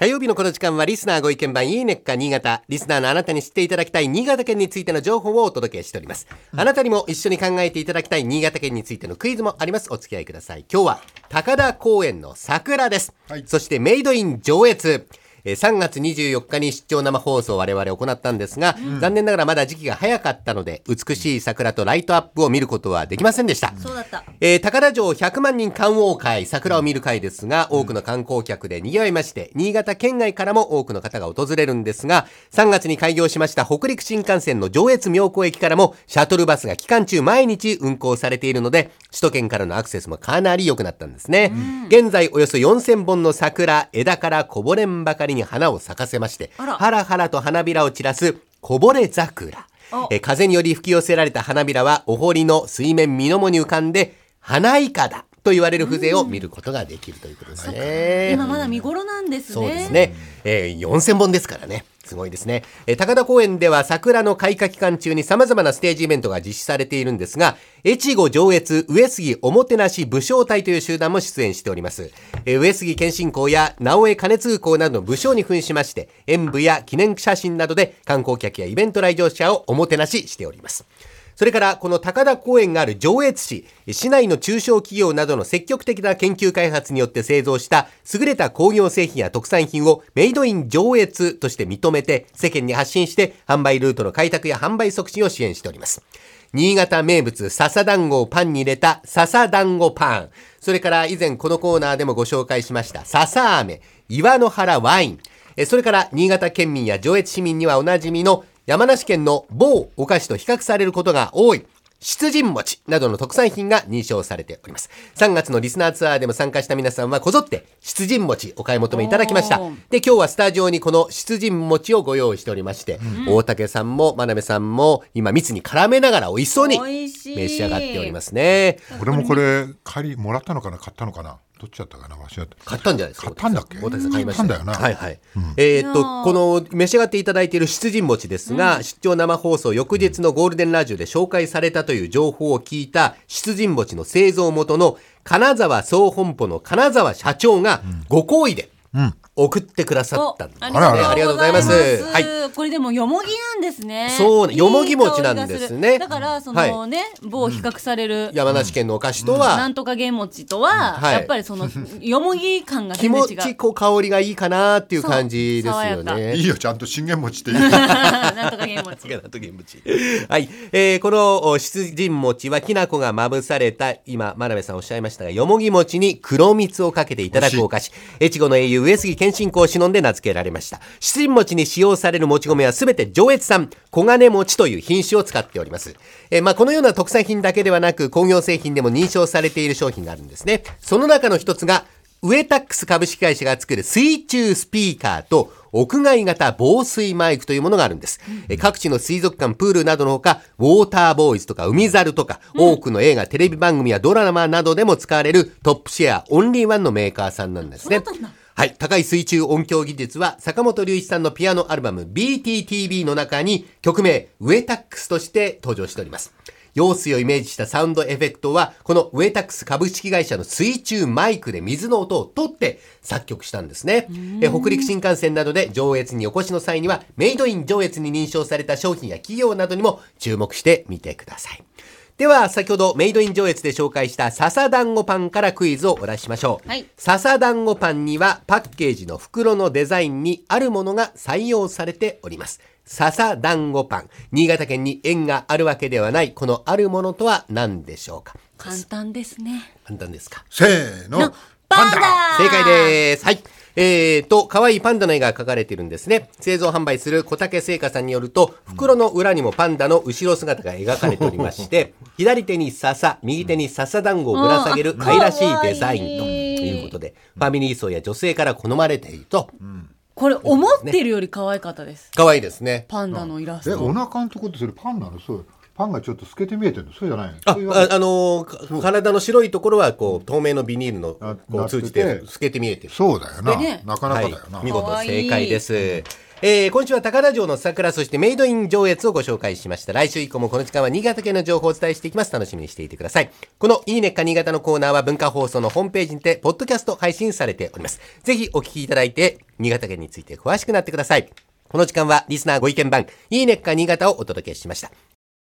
この時間はリスナーご意見番いいねっか新潟。リスナーのあなたに知っていただきたい新潟県についての情報をお届けしております。あなたにも一緒に考えていただきたい新潟県についてのクイズもあります。お付き合いください。今日は高田公園の桜です。はいそしてメイドイン上越。えー3月24日に出張生放送を我々行ったんですが、残念ながらまだ時期が早かったので、美しい桜とライトアップを見ることはできませんでした。そうだった。えー高田城100万人観桜会、桜を見る会ですが、多くの観光客で賑わいまして、新潟県外からも多くの方が訪れるんですが、3月に開業しました北陸新幹線の上越妙高駅からも、シャトルバスが期間中毎日運行されているので、首都圏からのアクセスもかなり良くなったんですね。現在およそ4000本の桜、枝からこぼれんばかりに花を咲かせまして、ハラハラと花びらを散らすこぼれ桜。おえー風により吹き寄せられた花びらはお堀の水面みのもに浮かんで花いかだと言われる風情を見ることができるということですね。今まだ見頃なんですね。そうですね。えー、4000本ですからね。すごいですね。え高田公園では桜の開花期間中に様々なステージイベントが実施されているんですが、越後上越上杉おもてなし武将隊という集団も出演しております。え上杉謙信公や直江兼通公などの武将に扮しまして、演舞や記念写真などで観光客やイベント来場者をおもてなししております。それから、この高田公園がある上越市、市内の中小企業などの積極的な研究開発によって製造した優れた工業製品や特産品をメイドイン上越として認めて世間に発信して販売ルートの開拓や販売促進を支援しております。新潟名物笹団子をパンに入れた笹団子パン。それから以前このコーナーでもご紹介しました笹飴、岩の原ワイン。それから新潟県民や上越市民にはおなじみの山梨県の某お菓子と比較されることが多い。出陣餅などの特産品が認証されております。3月のリスナーツアーでも参加した皆さんはこぞって出陣餅お買い求めいただきました。で、今日はスタジオにこの出陣餅をご用意しておりまして、大竹さんも真鍋さんも今蜜に絡めながら美味しそうに召し上がっておりますね。俺もこれ借りもらったのかな買ったのかなどっちだったかな間違って買ったんじゃないですか買ったんだっけ？大竹さん買いました。買ったんだよな。はいはい、えーっとこの召し上がっていただいている出陣餅ですが、出張生放送翌日のゴールデンラジオで紹介されたという情報を聞いた出陣餅の製造元の金沢総本舗の金沢社長がご好意で送ってくださったんですね、おありがとうございます。はい。これでもよもぎなんですね。そうよもぎ餅なんですね。香りがするだからそのね、某比較される、山梨県のお菓子とは、なんとか源餅とは、はい。やっぱりそのよもぎ感が気全然違う。持ちこう香りがいいかなっていう感じですよね。いいよちゃんと信玄餅っていう。なんとか源餅。はい、えーこのお出陣餅はきな粉がまぶされた今真鍋さんおっしゃいましたがよもぎ餅に黒蜜をかけていただくお菓子。越後の英雄上杉謙信公を忍んで名付けられました。出陣餅に使用されるもち米はすべて上越産黄金餅という品種を使っております、えーまあ、このような特産品だけではなく工業製品でも認証されている商品があるんですね。その中の一つがウエタックス株式会社が作る水中スピーカーと屋外型防水マイクというものがあるんです。え各地の水族館、プールなどのほか、ウォーターボーイズとか海猿とか、多くの映画、テレビ番組やドラマなどでも使われるトップシェアオンリーワンのメーカーさんなんですね。はい。高い水中音響技術は、坂本龍一さんのピアノアルバム BTTV の中に曲名、ウエタックスとして登場しております。用水をイメージしたサウンドエフェクトは、このウエタックス株式会社の水中マイクで水の音を取って作曲したんですね。え北陸新幹線などで上越にお越しの際には、メイドイン上越に認証された商品や企業などにも注目してみてください。では、先ほどメイドイン上越で紹介した笹団子パンからクイズをお出ししましょう。はい笹団子パンにはパッケージの袋のデザインにあるものが採用されております。笹団子パン。新潟県に縁があるわけではない、このあるものとは何でしょうか？簡単ですね。簡単ですか？せーののパンダ正解です。はい。えーと、可愛いパンダの絵が描かれているんですね。製造販売する小竹製菓さんによると、袋の裏にもパンダの後ろ姿が描かれておりまして、左手に笹、右手に笹団子をぶら下げる愛らしいデザインということで、ファミリー層や女性から好まれていると。これ思ってるより可愛かったです。可愛いですね。パンダのイラスト。えお腹のとこってそれパンなの？そうパンがちょっと透けて見えてるの？そうじゃないの？あ、ああの体の白いところは、こう、透明のビニールの、あこう、通じて透けて見えてる。そうだよな、なかなかだよな、はい、見事正解です。えー今週は高田城の桜、そしてメイドイン上越をご紹介しました。来週以降もこの時間は新潟県の情報をお伝えしていきます。楽しみにしていてください。このいいねっか新潟のコーナーは文化放送のホームページにて、ポッドキャスト配信されております。ぜひお聞きいただいて、新潟県について詳しくなってください。この時間はリスナーご意見番、いいねっか新潟をお届けしました。